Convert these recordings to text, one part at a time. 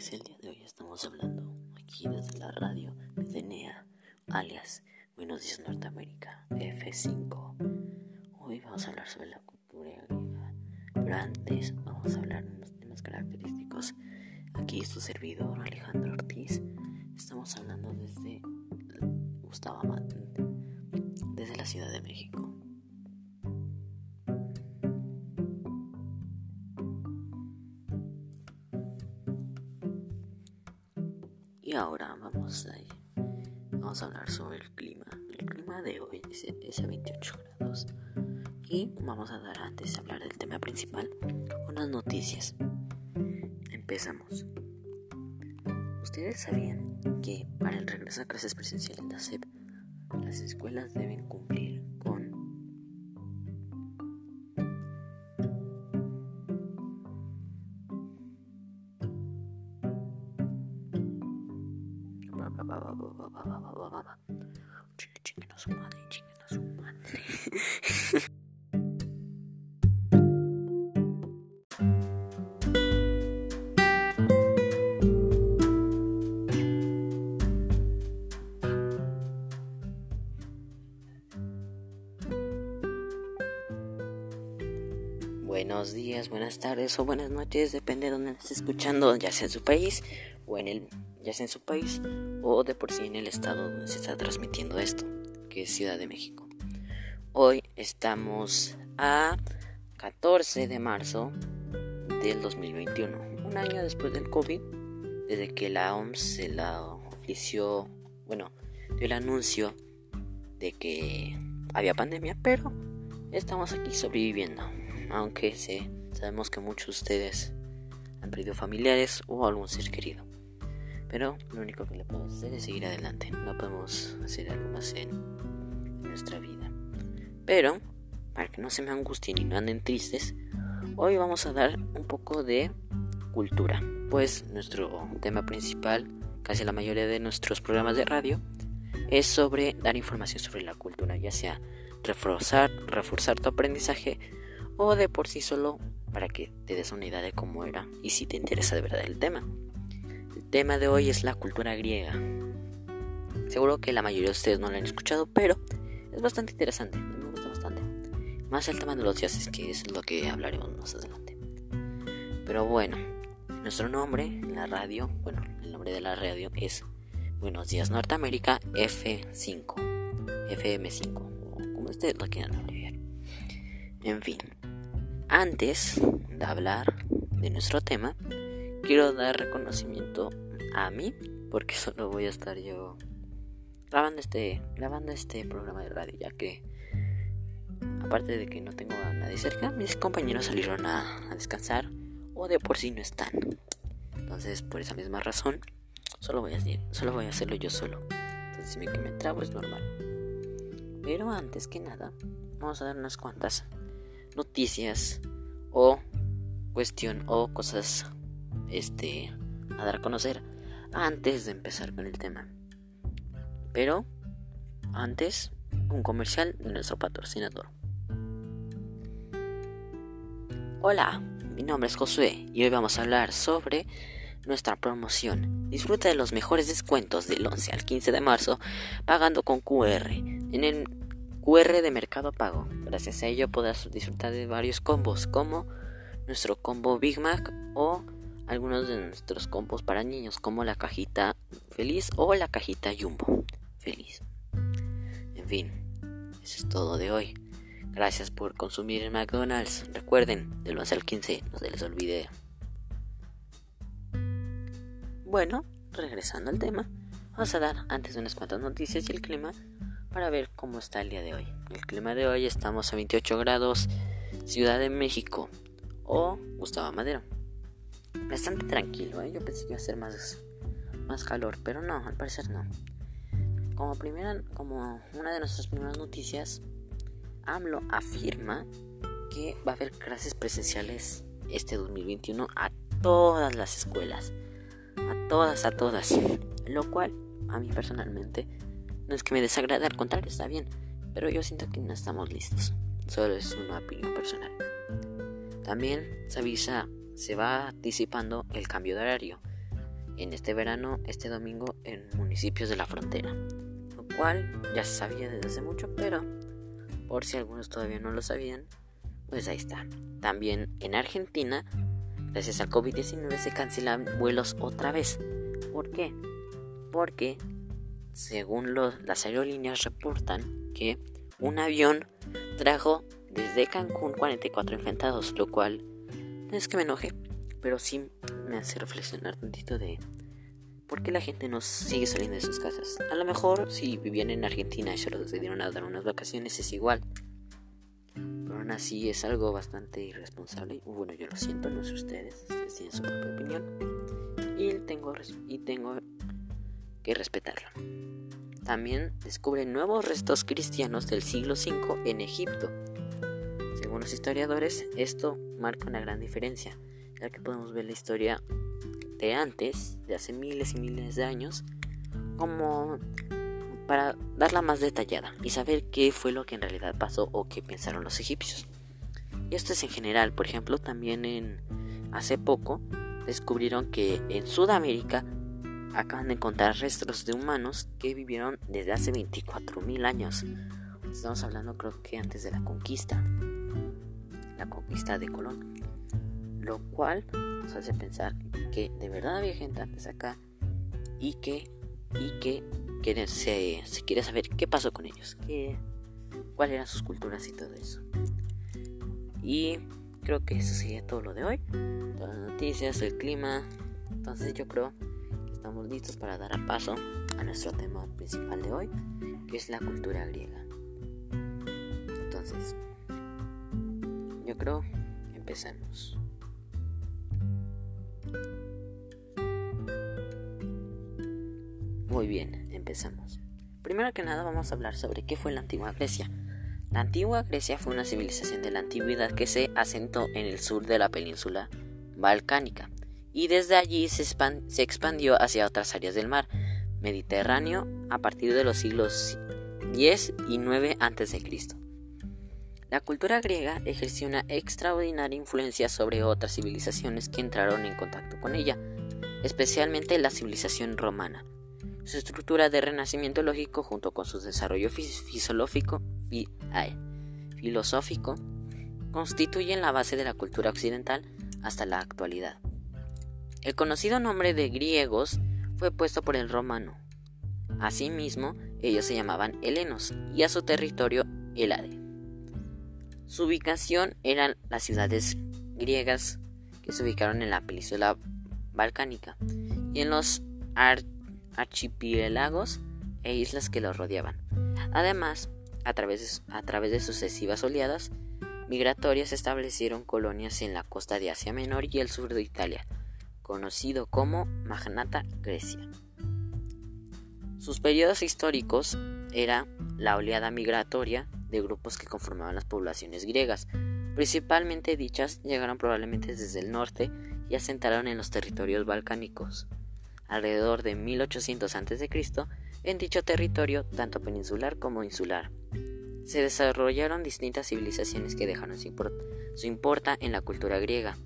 señores, el día de hoy estamos hablando aquí desde la radio, desde NEA, alias Buenos Días Norteamérica, F5. Hoy vamos a hablar sobre la cultura griega, pero antes vamos a hablar de unos temas característicos. Aquí es tu servidor Alejandro Ortiz. Estamos hablando desde Gustavo Amat, desde la Ciudad de México. Ahora vamos a, hablar sobre el clima. El clima de hoy es, a 28 grados. Y vamos a dar antes de hablar del tema principal unas noticias. Empezamos. ¿Ustedes sabían que para el regreso a clases presenciales en la SEP, las escuelas deben cumplir Buenos días, buenas tardes o buenas noches, depende de donde estés escuchando, ya sea en su país o en el ya sea en su país o de por sí en el estado donde se está transmitiendo esto, que es Ciudad de México. Hoy estamos a 14 de marzo del 2021, un año después del COVID, desde que la OMS se la ofició, bueno, dio el anuncio de que había pandemia, pero estamos aquí sobreviviendo, aunque sé, sabemos que muchos de ustedes han perdido familiares o algún ser querido. Pero lo único que le podemos hacer es seguir adelante. No podemos hacer algo más en nuestra vida. Pero, para que no se me angustien y no anden tristes, hoy vamos a dar un poco de cultura. Pues nuestro tema principal, casi la mayoría de nuestros programas de radio, es sobre dar información sobre la cultura, ya sea reforzar, reforzar tu aprendizaje o de por sí solo para que te des una idea de cómo era y si te interesa de verdad el tema tema de hoy es la cultura griega. Seguro que la mayoría de ustedes no lo han escuchado, pero es bastante interesante. Me gusta bastante. Más el tema de los dioses, que es lo que hablaremos más adelante. Pero bueno, nuestro nombre en la radio, bueno, el nombre de la radio es Buenos Días Norteamérica F5. FM5, o como ustedes lo quieran abreviar. En fin, antes de hablar de nuestro tema, quiero dar reconocimiento a mí, porque solo voy a estar yo grabando este, grabando este programa de radio, ya que aparte de que no tengo a nadie cerca, mis compañeros salieron a, descansar o de por sí no están. Entonces, por esa misma razón, solo voy a, solo voy a hacerlo yo solo. Entonces, si me, que me trabo es normal. Pero antes que nada, vamos a dar unas cuantas noticias o cuestión o cosas este, a dar a conocer antes de empezar con el tema. Pero antes, un comercial de nuestro patrocinador. Hola, mi nombre es Josué y hoy vamos a hablar sobre nuestra promoción. Disfruta de los mejores descuentos del 11 al 15 de marzo pagando con QR en el QR de Mercado Pago. Gracias a ello podrás disfrutar de varios combos como nuestro combo Big Mac o algunos de nuestros compos para niños como la cajita feliz o la cajita jumbo feliz. En fin, eso es todo de hoy. Gracias por consumir en McDonald's. Recuerden, del 11 al 15, no se les olvide. Bueno, regresando al tema, vamos a dar antes unas cuantas noticias y el clima para ver cómo está el día de hoy. El clima de hoy estamos a 28 grados, Ciudad de México o Gustavo Madero bastante tranquilo, ¿eh? Yo pensé que iba a ser más, más calor, pero no, al parecer no. Como primera, como una de nuestras primeras noticias, AMLO afirma que va a haber clases presenciales este 2021 a todas las escuelas. A todas, a todas. Lo cual, a mí personalmente, no es que me desagrade, al contrario, está bien. Pero yo siento que no estamos listos. Solo es una opinión personal. También se avisa se va disipando el cambio de horario. en este verano, este domingo, en municipios de la frontera, lo cual ya se sabía desde hace mucho, pero por si algunos todavía no lo sabían, pues ahí está. También en Argentina, gracias al COVID-19 se cancelan vuelos otra vez. ¿Por qué? Porque, según las aerolíneas reportan que un avión trajo desde Cancún 44 infectados, lo cual no es que me enoje, pero sí me hace reflexionar tantito de por qué la gente no sigue saliendo de sus casas. A lo mejor si vivían en Argentina y se decidieron a dar unas vacaciones es igual. Pero aún así es algo bastante irresponsable. Bueno, yo lo siento, no sé ustedes, ustedes tienen su propia opinión. Y tengo, y tengo que respetarla. También descubren nuevos restos cristianos del siglo V en Egipto. Según los historiadores, esto marca una gran diferencia, ya que podemos ver la historia de antes, de hace miles y miles de años, como para darla más detallada y saber qué fue lo que en realidad pasó o qué pensaron los egipcios. Y esto es en general, por ejemplo, también en hace poco descubrieron que en Sudamérica acaban de encontrar restos de humanos que vivieron desde hace 24.000 años. Estamos hablando creo que antes de la conquista, la conquista de Colón. Lo cual nos hace pensar que de verdad había gente antes acá y que, y que se, se quiere saber qué pasó con ellos, qué, cuáles eran sus culturas y todo eso. Y creo que eso sería todo lo de hoy. Todas las noticias, el clima. Entonces yo creo que estamos listos para dar a paso a nuestro tema principal de hoy, que es la cultura griega. Entonces, creo, empezamos. Muy bien, empezamos. Primero que nada vamos a hablar sobre qué fue la antigua Grecia. La antigua Grecia fue una civilización de la antigüedad que se asentó en el sur de la península balcánica y desde allí se, expandió hacia otras áreas del mar Mediterráneo a partir de los siglos X y IX a.C. La cultura griega ejerció una extraordinaria influencia sobre otras civilizaciones que entraron en contacto con ella, especialmente la civilización romana su estructura de renacimiento lógico junto con su desarrollo filosófico, filosófico constituyen la base de la cultura occidental hasta la actualidad. El conocido nombre de griegos fue puesto por el romano. Asimismo, ellos se llamaban helenos y a su territorio Helade. Su ubicación eran las ciudades griegas que se ubicaron en la península balcánica y en los archipiélagos e islas que los rodeaban. Además, a través, de, a través de sucesivas oleadas migratorias establecieron colonias en la costa de Asia Menor y el sur de Italia, conocido como Magnata Grecia. Sus periodos históricos era la oleada migratoria de grupos que conformaban las poblaciones griegas. Principalmente dichas llegaron probablemente desde el norte y asentaron en los territorios balcánicos alrededor de 1800 a.C., en dicho territorio, tanto peninsular como insular. Se desarrollaron distintas civilizaciones que dejaron su, importa en la cultura griega,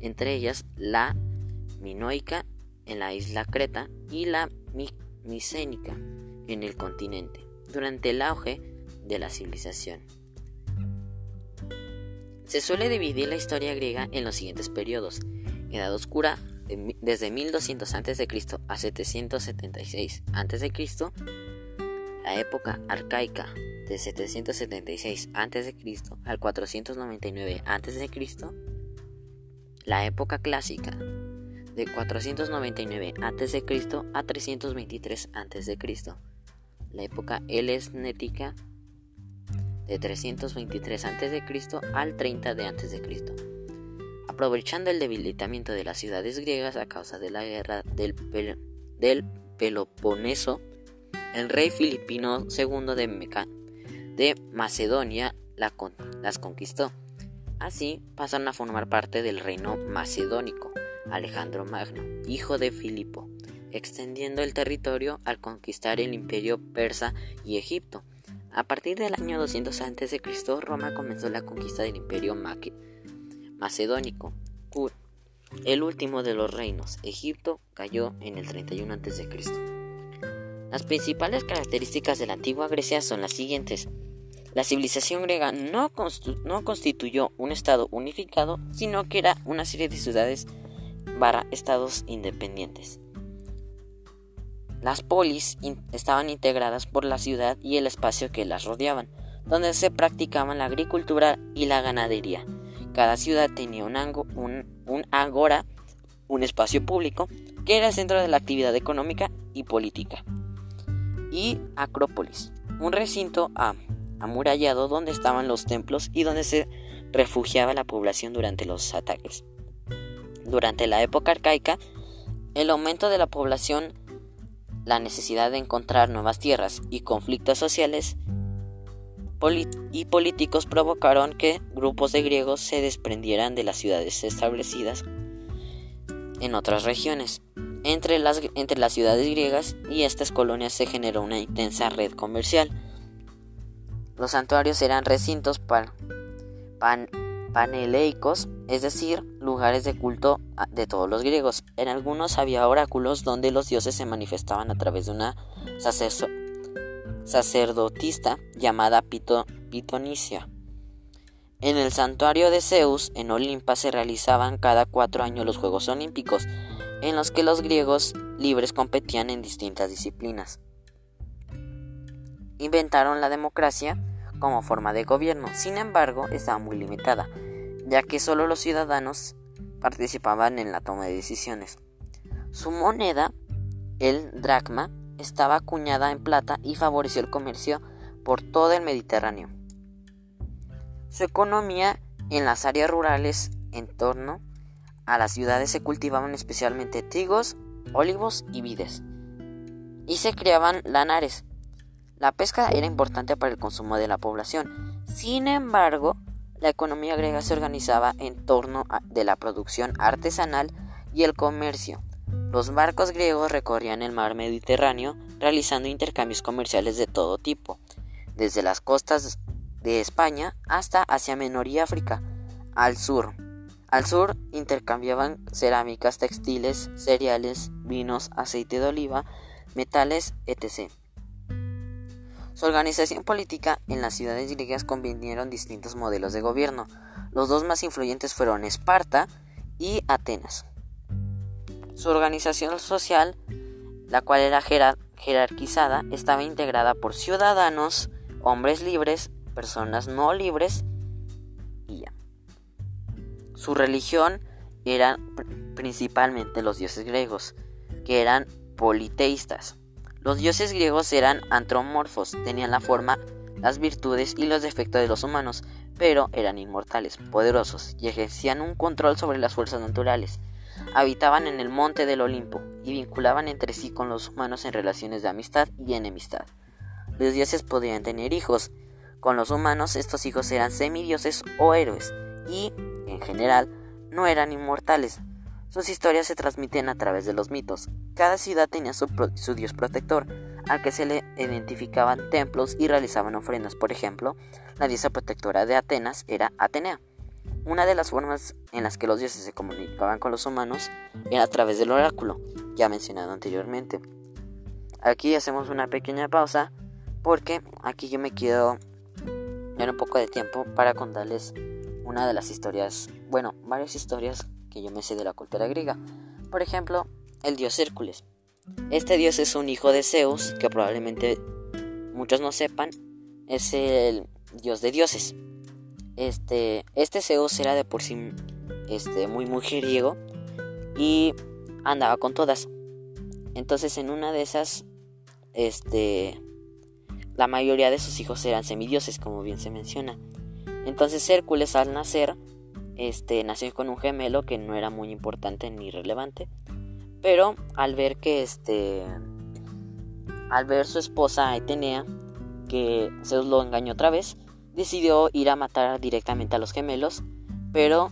entre ellas la minoica en la isla Creta y la micénica en el continente, durante el auge de la civilización. Se suele dividir la historia griega en los siguientes periodos: Edad Oscura, desde 1200 a.C. a 776 a.C., la época arcaica de 776 a.C. al 499 a.C., la época clásica de 499 a.C. a 323 a.C., la época helesnética de 323 a.C. al 30 de a.C. Aprovechando el debilitamiento de las ciudades griegas a causa de la guerra del, Peloponeso, el rey filipino II de, de Macedonia las conquistó. Así pasaron a formar parte del reino macedónico Alejandro Magno, hijo de Filipo, extendiendo el territorio al conquistar el imperio persa y Egipto. A partir del año 200 a.C., Roma comenzó la conquista del imperio macedónico, el último de los reinos, Egipto, cayó en el 31 a.C. Las principales características de la antigua Grecia son las siguientes. La civilización griega no, constituyó un estado unificado, sino que era una serie de ciudades para estados independientes. Las polis estaban integradas por la ciudad y el espacio que las rodeaban, donde se practicaban la agricultura y la ganadería. Cada ciudad tenía un, un agora, un espacio público, que era el centro de la actividad económica y política. Y Acrópolis, un recinto amurallado donde estaban los templos y donde se refugiaba la población durante los ataques. Durante la época arcaica, el aumento de la población, la necesidad de encontrar nuevas tierras y conflictos sociales y políticos provocaron que grupos de griegos se desprendieran de las ciudades establecidas en otras regiones. Entre las, entre las ciudades griegas y estas colonias se generó una intensa red comercial. Los santuarios eran recintos paneleicos, es decir, lugares de culto de todos los griegos. En algunos había oráculos donde los dioses se manifestaban a través de una sacerdotista llamada Pitonicia. En el santuario de Zeus, en Olimpa, se realizaban cada cuatro años los Juegos Olímpicos, en los que los griegos libres competían en distintas disciplinas. Inventaron la democracia como forma de gobierno, sin embargo, estaba muy limitada, ya que solo los ciudadanos participaban en la toma de decisiones. Su moneda, el dracma, estaba acuñada en plata y favoreció el comercio por todo el Mediterráneo. Su economía en las áreas rurales en torno a las ciudades se cultivaban especialmente trigos, olivos y vides, y se criaban lanares. La pesca era importante para el consumo de la población. Sin embargo, la economía griega se organizaba en torno a, de la producción artesanal y el comercio. Los barcos griegos recorrían el mar Mediterráneo realizando intercambios comerciales de todo tipo, desde las costas de España hasta Asia Menor y África, al sur. Al sur intercambiaban cerámicas, textiles, cereales, vinos, aceite de oliva, metales, etc. Su organización política en las ciudades griegas convinieron distintos modelos de gobierno. Los dos más influyentes fueron Esparta y Atenas. Su organización social, la cual era jerarquizada, estaba integrada por ciudadanos, hombres libres, personas no libres y ya. Su religión era principalmente los dioses griegos, que eran politeístas. Los dioses griegos eran antropomorfos, tenían la forma, las virtudes y los defectos de los humanos, pero eran inmortales, poderosos y ejercían un control sobre las fuerzas naturales habitaban en el monte del Olimpo y vinculaban entre sí con los humanos en relaciones de amistad y enemistad. Los dioses podían tener hijos. Con los humanos estos hijos eran semidioses o héroes y, en general, no eran inmortales. Sus historias se transmiten a través de los mitos. Cada ciudad tenía su, su dios protector, al que se le identificaban templos y realizaban ofrendas. Por ejemplo, la diosa protectora de Atenas era Atenea. Una de las formas en las que los dioses se comunicaban con los humanos era a través del oráculo, ya mencionado anteriormente. Aquí hacemos una pequeña pausa porque aquí yo me quiero dar un poco de tiempo para contarles una de las historias, bueno, varias historias que yo me sé de la cultura griega. Por ejemplo, el dios Hércules. Este dios es un hijo de Zeus, que probablemente muchos no sepan, es el dios de dioses. Este, este Zeus era de por sí este, muy mujeriego y andaba con todas. Entonces en una de esas, este, la mayoría de sus hijos eran semidioses, como bien se menciona. Entonces Hércules al nacer, este, nació con un gemelo que no era muy importante ni relevante, pero al ver que este, al ver su esposa Etenea, que Zeus lo engañó otra vez, decidió ir a matar directamente a los gemelos, pero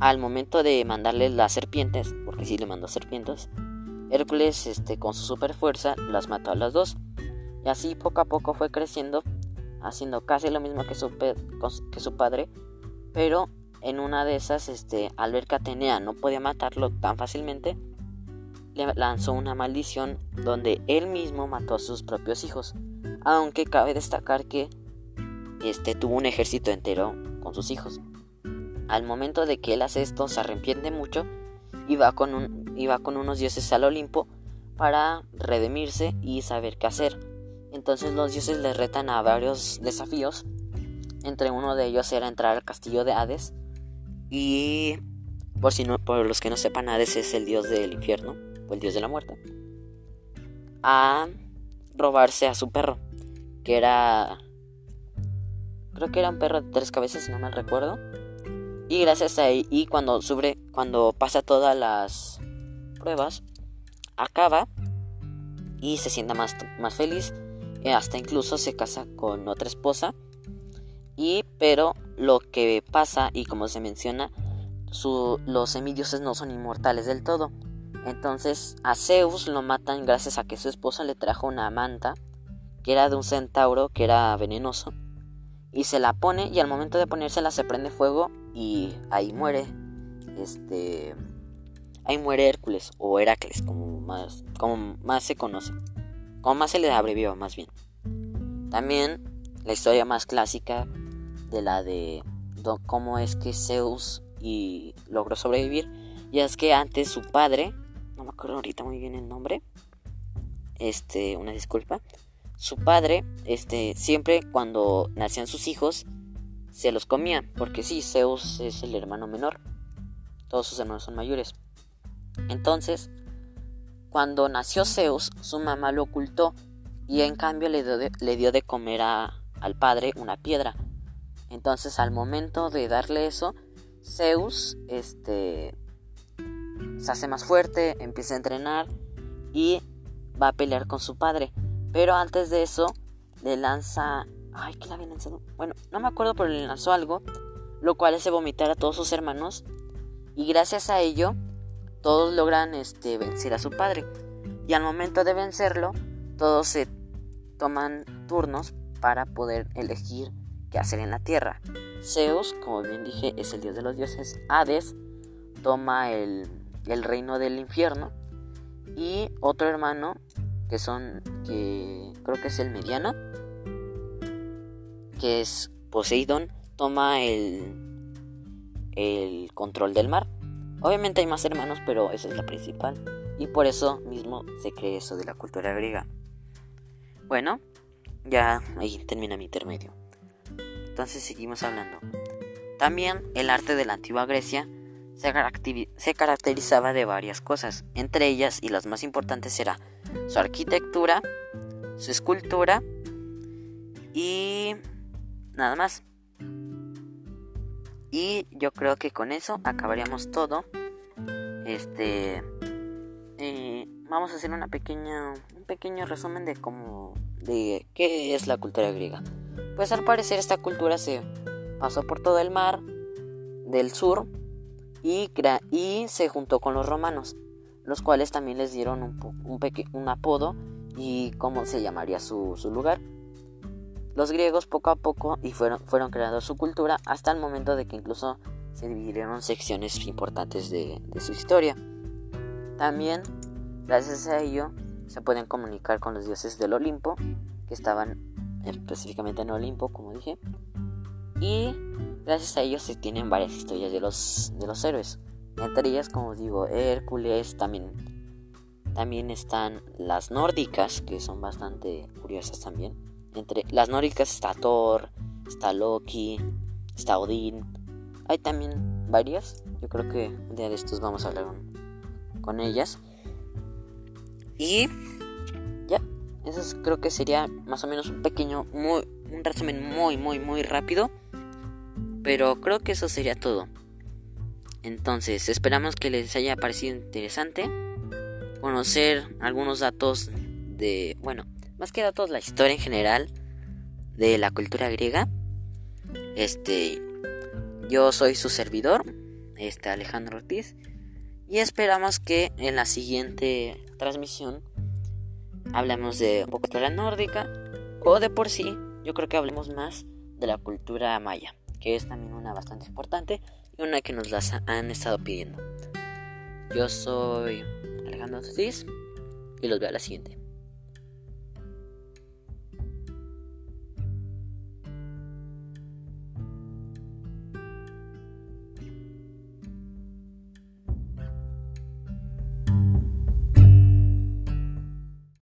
al momento de mandarles las serpientes, porque sí le mandó serpientes, Hércules este, con su super fuerza las mató a las dos. Y así poco a poco fue creciendo, haciendo casi lo mismo que su, que su padre, pero en una de esas, este, al ver que Atenea no podía matarlo tan fácilmente, le lanzó una maldición donde él mismo mató a sus propios hijos. Aunque cabe destacar que este tuvo un ejército entero con sus hijos. Al momento de que él hace esto, se arrepiente mucho y va con, un, y va con unos dioses al Olimpo para redimirse y saber qué hacer. Entonces los dioses le retan a varios desafíos. Entre uno de ellos era entrar al castillo de Hades. Y por, si no, por los que no sepan, Hades es el dios del infierno, o el dios de la muerte. A robarse a su perro, que era... Creo que era un perro de tres cabezas, si no mal recuerdo. Y gracias a él, y cuando sube, cuando pasa todas las pruebas, acaba y se sienta más, más feliz. Eh, hasta incluso se casa con otra esposa. Y pero lo que pasa, y como se menciona, los semidioses no son inmortales del todo. Entonces a Zeus lo matan gracias a que su esposa le trajo una manta que era de un centauro que era venenoso y se la pone y al momento de ponérsela se prende fuego y ahí muere este ahí muere Hércules o Heracles como más como más se conoce como más se le abrevió más bien también la historia más clásica de la de cómo es que Zeus y logró sobrevivir y es que antes su padre no me acuerdo ahorita muy bien el nombre este una disculpa su padre, este, siempre cuando nacían sus hijos, se los comía, porque sí, Zeus es el hermano menor, todos sus hermanos son mayores. Entonces, cuando nació Zeus, su mamá lo ocultó y en cambio le dio de, le dio de comer a, al padre una piedra. Entonces, al momento de darle eso, Zeus, este, se hace más fuerte, empieza a entrenar y va a pelear con su padre. Pero antes de eso, le lanza. Ay, ¿qué le había lanzado? Bueno, no me acuerdo, pero le lanzó algo. Lo cual hace vomitar a todos sus hermanos. Y gracias a ello, todos logran este, vencer a su padre. Y al momento de vencerlo, todos se toman turnos para poder elegir qué hacer en la tierra. Zeus, como bien dije, es el dios de los dioses. Hades toma el, el reino del infierno. Y otro hermano que son, que creo que es el mediano, que es Poseidón, toma el, el control del mar. Obviamente hay más hermanos, pero esa es la principal. Y por eso mismo se cree eso de la cultura griega. Bueno, ya ahí termina mi intermedio. Entonces seguimos hablando. También el arte de la antigua Grecia se, caracterizaba de varias cosas, entre ellas y las más importantes era su arquitectura, su escultura y nada más. Y yo creo que con eso acabaríamos todo. Este vamos a hacer una pequeña un pequeño resumen de cómo de qué es la cultura griega. Pues al parecer esta cultura se pasó por todo el mar del sur y, se juntó con los romanos, los cuales también les dieron un, un, apodo y cómo se llamaría su, lugar. Los griegos poco a poco y fueron, fueron creando su cultura hasta el momento de que incluso se dividieron secciones importantes de, de su historia. También, gracias a ello, se pueden comunicar con los dioses del Olimpo, que estaban específicamente en Olimpo, como dije, y Gracias a ellos se tienen varias historias de los, de los héroes. Entre ellas, como digo, Hércules, también, también están las nórdicas, que son bastante curiosas también. Entre las nórdicas está Thor, está Loki, está Odín. Hay también varias. Yo creo que un día de estos vamos a hablar con, ellas. Y eso creo que sería más o menos un pequeño, muy, un resumen muy, muy, muy rápido pero creo que eso sería todo. Entonces, esperamos que les haya parecido interesante conocer algunos datos de, bueno, más que datos, la historia en general de la cultura griega. Este, yo soy su servidor, este Alejandro Ortiz, y esperamos que en la siguiente transmisión hablemos de un poco de la nórdica o de por sí, yo creo que hablemos más de la cultura maya. que es también una bastante importante y una que nos las han estado pidiendo. Yo soy Alejandro César y los veo a la siguiente.